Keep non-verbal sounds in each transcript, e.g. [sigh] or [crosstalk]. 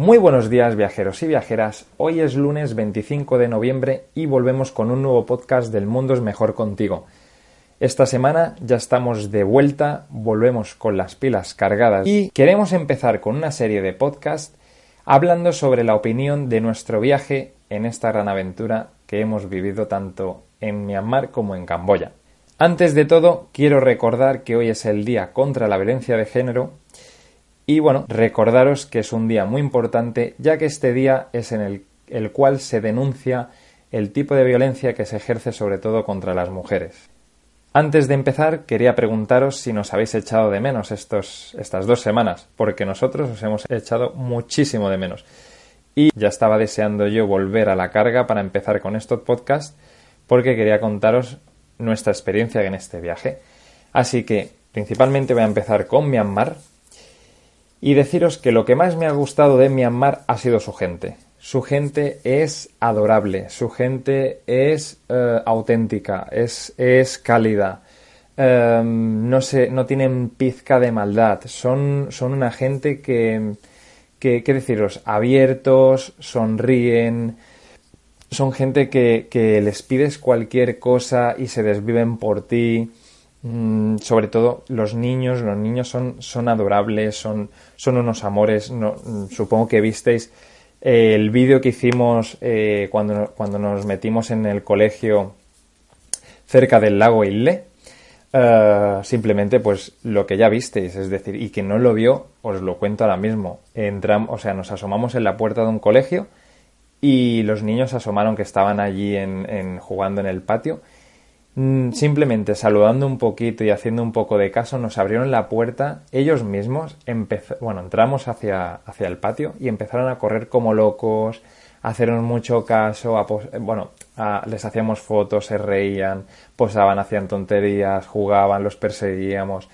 Muy buenos días viajeros y viajeras, hoy es lunes 25 de noviembre y volvemos con un nuevo podcast del Mundo es Mejor contigo. Esta semana ya estamos de vuelta, volvemos con las pilas cargadas y queremos empezar con una serie de podcasts hablando sobre la opinión de nuestro viaje en esta gran aventura que hemos vivido tanto en Myanmar como en Camboya. Antes de todo, quiero recordar que hoy es el Día contra la Violencia de Género y bueno, recordaros que es un día muy importante, ya que este día es en el, cual se denuncia el tipo de violencia que se ejerce sobre todo contra las mujeres. Antes de empezar, quería preguntaros si nos habéis echado de menos estos, estas dos semanas, porque nosotros os hemos echado muchísimo de menos. Y ya estaba deseando yo volver a la carga para empezar con estos podcasts, porque quería contaros nuestra experiencia en este viaje. Así que, principalmente voy a empezar con Myanmar, y deciros que lo que más me ha gustado de Myanmar ha sido su gente. Su gente es adorable, su gente es eh, auténtica, es, es cálida, em, no, sé, no tienen pizca de maldad, son, son una gente que, que, ¿qué deciros? Abiertos, sonríen, son gente que, que les pides cualquier cosa y se desviven por ti. Mm, sobre todo los niños, los niños son, son adorables, son, son unos amores. No, mm, supongo que visteis eh, el vídeo que hicimos eh, cuando, cuando nos metimos en el colegio cerca del lago Ille. Eh, simplemente pues lo que ya visteis, es decir, y que no lo vio, os lo cuento ahora mismo. Entramos, o sea, nos asomamos en la puerta de un colegio y los niños asomaron que estaban allí en jugando en el patio simplemente saludando un poquito y haciendo un poco de caso, nos abrieron la puerta ellos mismos, bueno, entramos hacia, hacia el patio y empezaron a correr como locos, a hacernos mucho caso, bueno, les hacíamos fotos, se reían, posaban, hacían tonterías, jugaban, los perseguíamos.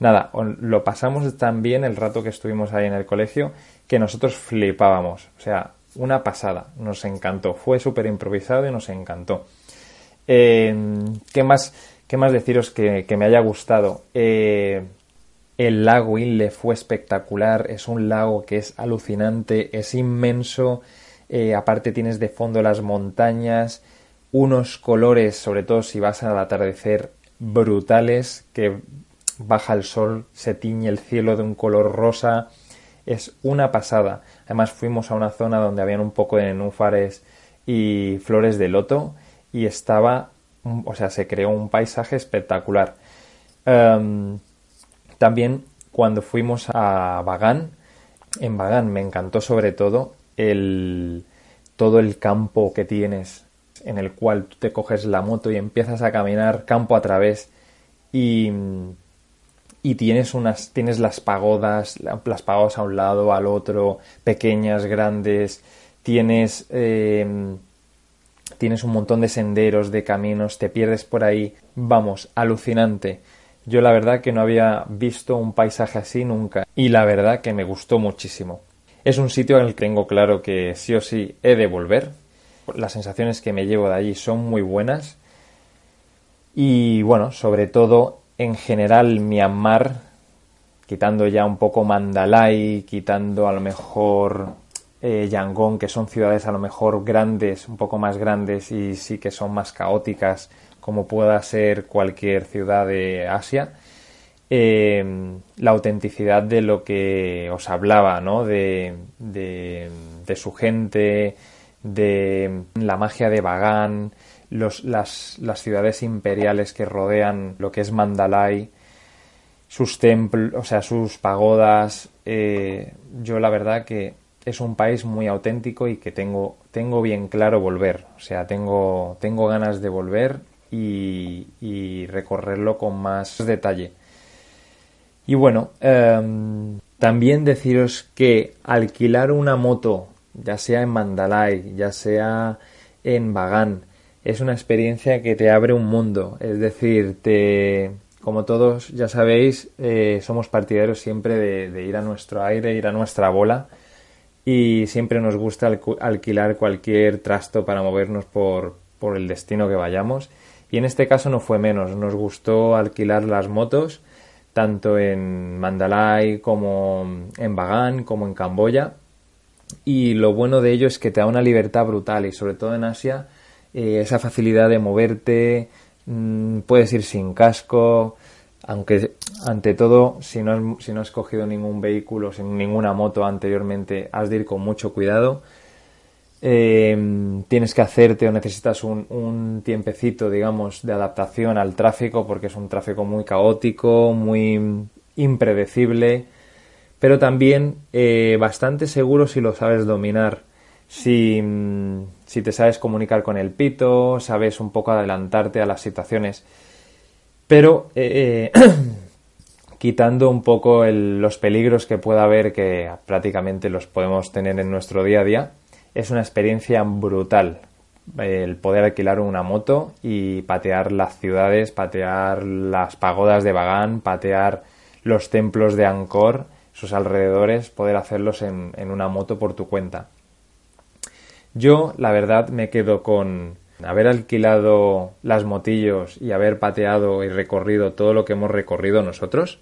Nada, lo pasamos tan bien el rato que estuvimos ahí en el colegio que nosotros flipábamos. O sea, una pasada, nos encantó. Fue súper improvisado y nos encantó. Em, ¿qué, más, ¿Qué más deciros que, me haya gustado? Eh, el lago Inle fue espectacular, es un lago que es alucinante, es inmenso, eh, aparte tienes de fondo las montañas, unos colores, sobre todo si vas al atardecer, brutales, que baja el sol, se tiñe el cielo de un color rosa, es una pasada. Además fuimos a una zona donde habían un poco de nenúfares y flores de loto y estaba, o sea, se creó un paisaje espectacular. Em, también cuando fuimos a Bagán, en Bagán me encantó sobre todo el, todo el campo que tienes en el cual tú te coges la moto y empiezas a caminar campo a través y, y tienes unas tienes las pagodas las pagodas a un lado al otro pequeñas grandes tienes em, tienes un montón de senderos, de caminos, te pierdes por ahí. Vamos, alucinante. Yo la verdad que no había visto un paisaje así nunca y la verdad que me gustó muchísimo. Es un sitio al que tengo claro que sí o sí he de volver. Las sensaciones que me llevo de allí son muy buenas. Y bueno, sobre todo en general Myanmar, quitando ya un poco Mandalay, quitando a lo mejor eh, Yangon, que son ciudades a lo mejor grandes, un poco más grandes y sí que son más caóticas, como pueda ser cualquier ciudad de Asia, eh, la autenticidad de lo que os hablaba, ¿no? De, de, su gente, de la magia de Bagan, las, ciudades imperiales que rodean lo que es Mandalay, sus templos, o sea, sus pagodas. Eh, yo la verdad que es un país muy auténtico y que tengo, tengo bien claro volver. O sea, tengo, tengo ganas de volver y, recorrerlo con más detalle. Y bueno, em, también deciros que alquilar una moto, ya sea en Mandalay, ya sea en Bagán, es una experiencia que te abre un mundo. Es decir, te, como todos ya sabéis, eh, somos partidarios siempre de ir a nuestro aire, ir a nuestra bola y siempre nos gusta alquilar cualquier trasto para movernos por, por el destino que vayamos. Y en este caso no fue menos, nos gustó alquilar las motos tanto en Mandalay como en Bagan como en Camboya y lo bueno de ello es que te da una libertad brutal y sobre todo en Asia eh, esa facilidad de moverte, mm, puedes ir sin casco, aunque ante todo si no, has, cogido ningún vehículo, sin ninguna moto anteriormente, has de ir con mucho cuidado. Eh, tienes que hacerte o necesitas un, tiempecito, digamos, de adaptación al tráfico porque es un tráfico muy caótico, muy impredecible pero también eh, bastante seguro si lo sabes dominar, si, si, te sabes comunicar con el pito, sabes un poco adelantarte a las situaciones. Pero eh, eh, [clears throat] quitando un poco los peligros que pueda haber, que prácticamente los podemos tener en nuestro día a día, es una experiencia brutal el poder alquilar una moto y patear las ciudades, patear las pagodas de Bagán, patear los templos de Angkor sus alrededores, poder hacerlos en, una moto por tu cuenta. Yo, la verdad, me quedo con haber alquilado las motillos y haber pateado y recorrido todo lo que hemos recorrido nosotros.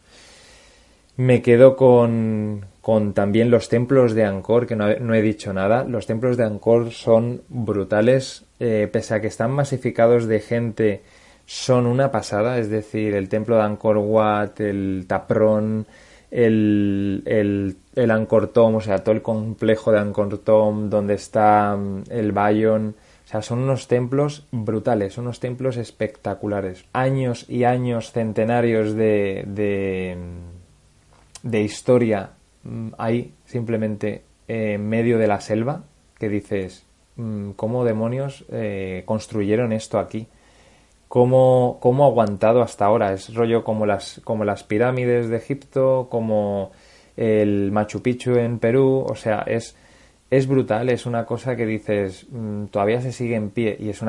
Me quedo con, con también los templos de Angkor, que no, he dicho nada. Los templos de Angkor son brutales, eh, pese a que están masificados de gente, son una pasada. Es decir, el templo de Angkor Wat, el Tapron, el, el, el Angkor Tom, o sea, todo el complejo de Angkor Tom, donde está mm, el Bayon. O sea, son unos templos brutales, unos templos espectaculares. Años y años, centenarios de, de, de historia ahí, mm, simplemente en medio de la selva, que dices, mm, ¿cómo demonios eh, construyeron esto aquí? cómo, cómo ha aguantado hasta ahora. Es rollo como las, como las pirámides de Egipto, como el Machu Picchu en Perú, o sea, es, es brutal, es una cosa que dices, mm, todavía se sigue en pie y es,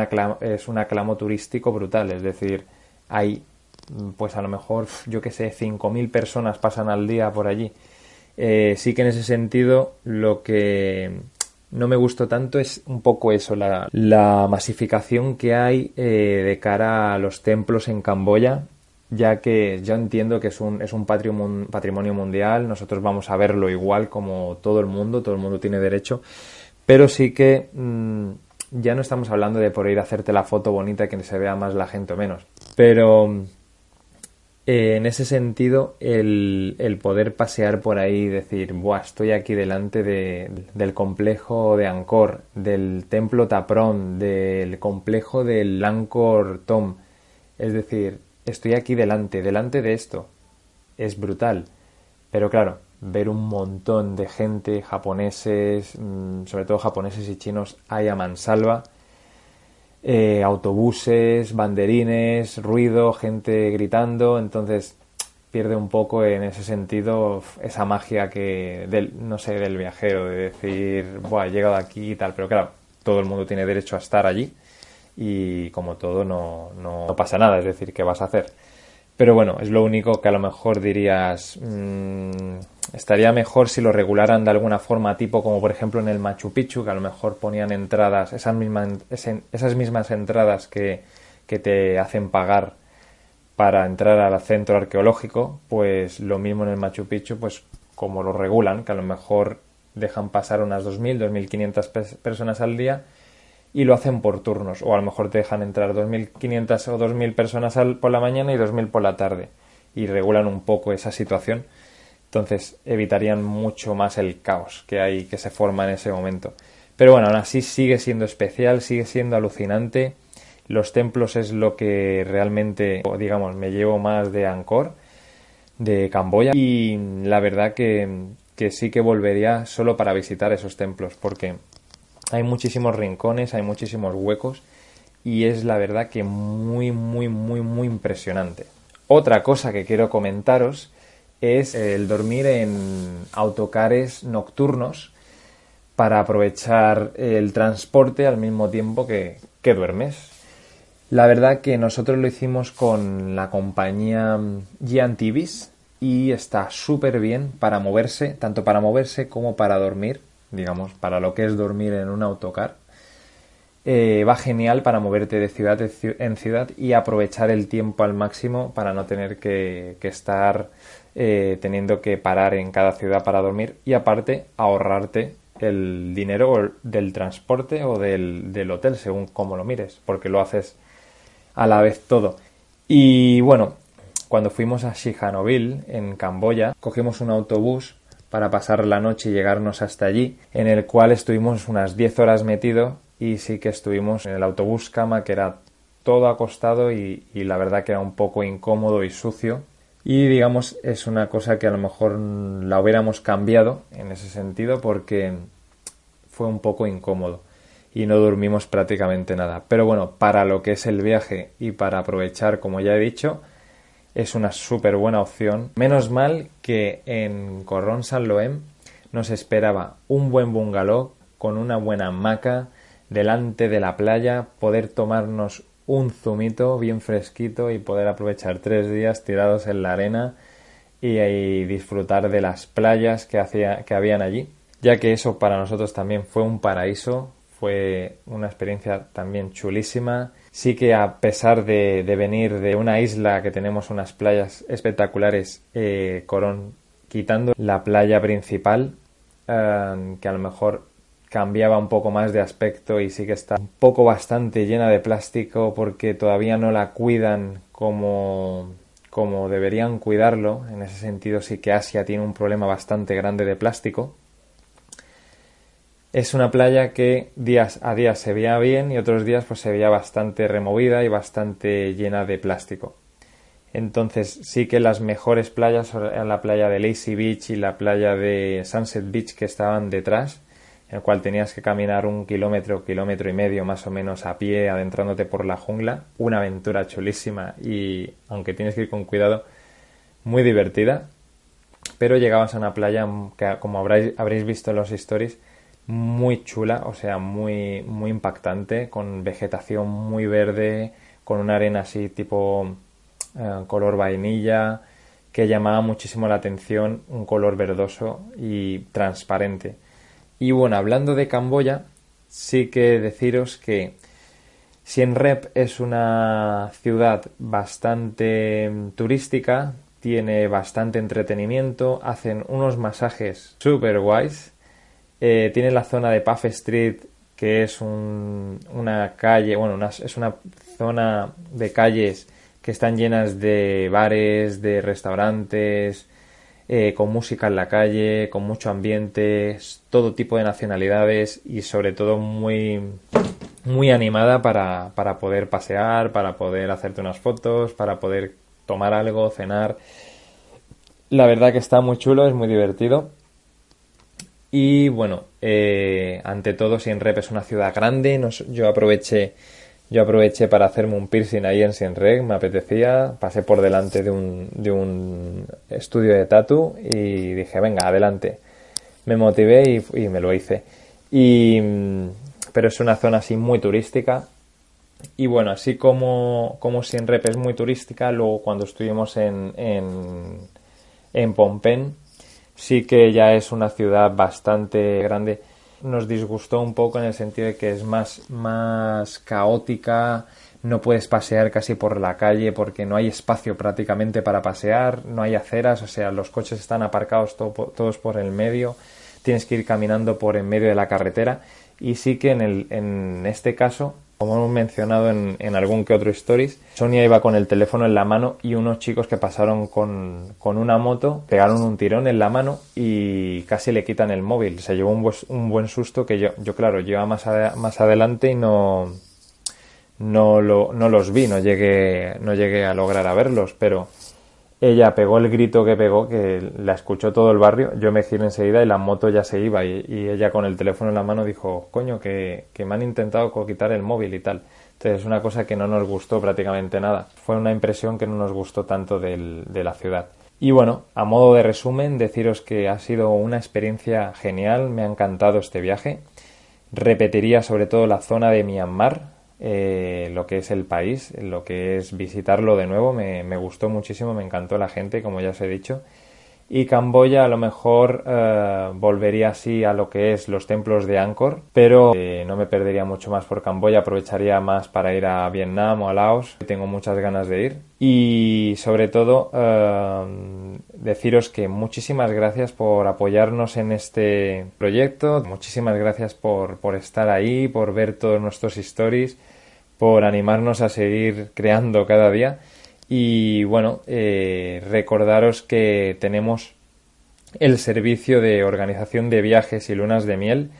es un aclamo turístico brutal, es decir, hay, mm, pues a lo mejor, yo qué sé, 5.000 personas pasan al día por allí. Eh, sí que en ese sentido lo que no me gustó tanto es un poco eso, la, masificación que hay eh, de cara a los templos en Camboya, ya que yo entiendo que es un, es un patrimonio mundial, nosotros vamos a verlo igual como todo el mundo, todo el mundo tiene derecho, pero sí que mm, ya no estamos hablando de por ir a hacerte la foto bonita que se vea más la gente o menos, pero eh, en ese sentido, el, el, poder pasear por ahí y decir, Buah, estoy aquí delante de, del complejo de Angkor, del templo Tapron, del complejo del Angkor Tom, es decir, estoy aquí delante, delante de esto, es brutal. Pero claro, ver un montón de gente, japoneses, mm, sobre todo japoneses y chinos, hay a mansalva, eh, autobuses, banderines, ruido, gente gritando, entonces pierde un poco en ese sentido esa magia que del, no sé, del viajero, de decir, Buah, he llegado aquí y tal, pero claro, todo el mundo tiene derecho a estar allí y como todo no, no, pasa nada, es decir, ¿qué vas a hacer? Pero bueno, es lo único que a lo mejor dirías, mmm, estaría mejor si lo regularan de alguna forma, tipo como por ejemplo en el Machu Picchu, que a lo mejor ponían entradas, esas mismas, esas mismas entradas que, que te hacen pagar para entrar al centro arqueológico, pues lo mismo en el Machu Picchu, pues como lo regulan, que a lo mejor dejan pasar unas 2.000, 2.500 personas al día y lo hacen por turnos, o a lo mejor te dejan entrar 2.500 o 2.000 personas por la mañana y 2.000 por la tarde, y regulan un poco esa situación entonces evitarían mucho más el caos que hay que se forma en ese momento. Pero bueno, aún así sigue siendo especial, sigue siendo alucinante. Los templos es lo que realmente, digamos, me llevo más de Angkor, de Camboya. Y la verdad que, que sí que volvería solo para visitar esos templos, porque hay muchísimos rincones, hay muchísimos huecos y es la verdad que muy, muy, muy, muy impresionante. Otra cosa que quiero comentaros es el dormir en autocares nocturnos para aprovechar el transporte al mismo tiempo que, duermes. La verdad que nosotros lo hicimos con la compañía Giantivis y está súper bien para moverse, tanto para moverse como para dormir, digamos, para lo que es dormir en un autocar. Eh, va genial para moverte de ciudad en ciudad y aprovechar el tiempo al máximo para no tener que, estar eh, teniendo que parar en cada ciudad para dormir y aparte ahorrarte el dinero del transporte o del, del hotel, según cómo lo mires, porque lo haces a la vez todo. Y bueno, cuando fuimos a Sihanoukville, en Camboya, cogimos un autobús para pasar la noche y llegarnos hasta allí, en el cual estuvimos unas 10 horas metido y sí que estuvimos en el autobús cama que era todo acostado y, la verdad que era un poco incómodo y sucio y digamos es una cosa que a lo mejor la hubiéramos cambiado en ese sentido porque fue un poco incómodo y no dormimos prácticamente nada. Pero bueno, para lo que es el viaje y para aprovechar, como ya he dicho, es una súper buena opción. Menos mal que en Corrón San Loem nos esperaba un buen bungalow con una buena hamaca delante de la playa, poder tomarnos un zumito bien fresquito y poder aprovechar tres días tirados en la arena y, disfrutar de las playas que, hacía, que habían allí, ya que eso para nosotros también fue un paraíso, fue una experiencia también chulísima Sí que a pesar de, venir de una isla que tenemos unas playas espectaculares, eh, Corón, quitando la playa principal, eh, que a lo mejor cambiaba un poco más de aspecto y sí que está un poco bastante llena de plástico porque todavía no la cuidan como, como deberían cuidarlo. En ese sentido sí que Asia tiene un problema bastante grande de plástico. Es una playa que días a días se veía bien y otros días pues se veía bastante removida y bastante llena de plástico. Entonces sí que las mejores playas eran la playa de Lazy Beach y la playa de Sunset Beach que estaban detrás, en el cual tenías que caminar un kilómetro, kilómetro y medio más o menos a pie adentrándote por la jungla. Una aventura chulísima y aunque tienes que ir con cuidado, muy divertida. Pero llegabas a una playa que como habréis, habréis visto en los stories, muy chula, o sea, muy, muy impactante, con vegetación muy verde, con una arena así tipo eh, color vainilla, que llamaba muchísimo la atención, un color verdoso y transparente. Y bueno, hablando de Camboya, sí que deciros que Siem Reap es una ciudad bastante turística, tiene bastante entretenimiento, hacen unos masajes super guays eh, tiene la zona de Puff Street, que es una calle, bueno, es una zona de calles que están llenas de bares, de restaurantes, eh, con música en la calle, con mucho ambiente, todo tipo de nacionalidades y sobre todo muy, muy animada para, para poder pasear, para poder hacerte unas fotos, para poder tomar algo, cenar. La verdad que está muy chulo, es muy divertido. Y bueno, eh, ante todo, Siem Reap es una ciudad grande. yo aproveché yo aproveché para hacerme un piercing ahí en Siem Reap, me apetecía, pasé por delante de un, de un estudio de tatu y dije, venga, adelante. Me motivé y, me lo hice. Y, pero es una zona así muy turística. Y bueno, así como, como Siem Reap es muy turística, luego cuando estuvimos en, en, en sí que ya es una ciudad bastante grande. Nos disgustó un poco en el sentido de que es más, más caótica, no puedes pasear casi por la calle porque no hay espacio prácticamente para pasear, no hay aceras, o sea, los coches están aparcados todos por el medio, tienes que ir caminando por en medio de la carretera. Y sí que en, el, en este caso como hemos mencionado en, algún que otro stories, Sonia iba con el teléfono en la mano y unos chicos que pasaron con, una moto pegaron un tirón en la mano y casi le quitan el móvil. Se llevó un, buen susto que yo, yo claro, lleva más, más adelante y no, no, lo, no los vi, no llegué, no llegué a lograr a verlos, pero ella pegó el grito que pegó, que la escuchó todo el barrio. Yo me giré enseguida y la moto ya se iba. Y, ella con el teléfono en la mano dijo, coño, que, me han intentado quitar el móvil y tal. Entonces es una cosa que no nos gustó prácticamente nada. Fue una impresión que no nos gustó tanto de la ciudad. Y bueno, a modo de resumen, deciros que ha sido una experiencia genial, me ha encantado este viaje. Repetiría sobre todo la zona de Myanmar, eh, lo que es el país, lo que es visitarlo de nuevo. Me, gustó muchísimo, me encantó la gente, como ya os he dicho. y Camboya a lo mejor eh, volvería así a lo que es los templos de Angkor, pero eh, no me perdería mucho más por Camboya, aprovecharía más para ir a Vietnam o a Laos, tengo muchas ganas de ir y sobre todo deciros que muchísimas gracias por apoyarnos en este proyecto, muchísimas gracias por, por estar ahí, por ver todos nuestros stories, por animarnos a seguir creando cada día y bueno, eh, recordaros que tenemos el servicio de organización de viajes y lunas de miel.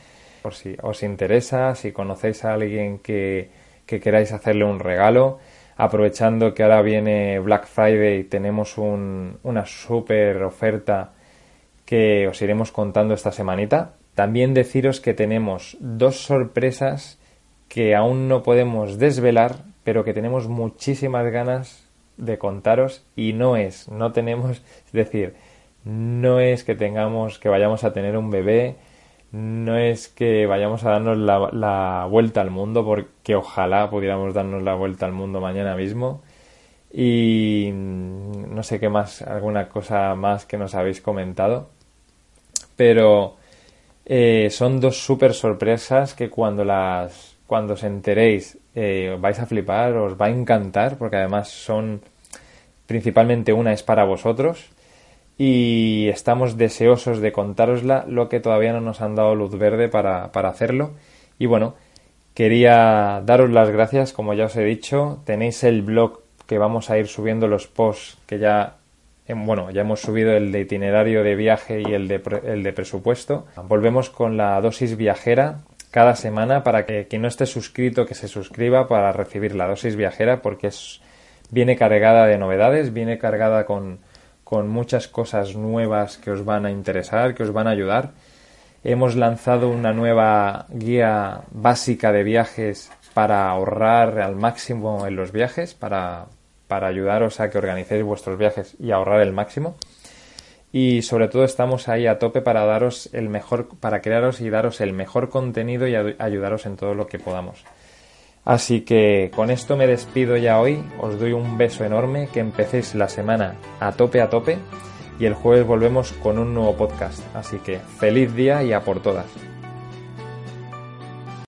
Por si os interesa, si conocéis a alguien que, que queráis hacerle un regalo, aprovechando que ahora viene Black Friday, tenemos un, una super oferta que os iremos contando esta semanita. También deciros que tenemos dos sorpresas que aún no podemos desvelar, pero que tenemos muchísimas ganas de contaros y no es, no tenemos, es decir, no es que tengamos, que vayamos a tener un bebé, no es que vayamos a darnos la, vuelta al mundo, porque ojalá pudiéramos darnos la vuelta al mundo mañana mismo. Y no sé qué más, alguna cosa más que nos habéis comentado. Pero eh, son dos súper sorpresas que cuando las cuando os enteréis eh, vais a flipar, os va a encantar, porque además son principalmente una es para vosotros y estamos deseosos de contárosla, lo que todavía no nos han dado luz verde para, para hacerlo. Y bueno, quería daros las gracias, como ya os he dicho, tenéis el blog que vamos a ir subiendo los posts que ya bueno, ya hemos subido el de itinerario de viaje y el de, el de presupuesto. Volvemos con la dosis viajera cada semana para que quien no esté suscrito que se suscriba para recibir la dosis viajera porque es viene cargada de novedades, viene cargada con, con muchas cosas nuevas que os van a interesar, que os van a ayudar. Hemos lanzado una nueva guía básica de viajes para ahorrar al máximo en los viajes, para, para ayudaros a que organicéis vuestros viajes y ahorrar el máximo y sobre todo estamos ahí a tope para daros el mejor para crearos y daros el mejor contenido y ayudaros en todo lo que podamos. Así que con esto me despido ya hoy, os doy un beso enorme, que empecéis la semana a tope a tope y el jueves volvemos con un nuevo podcast. Así que feliz día y a por todas.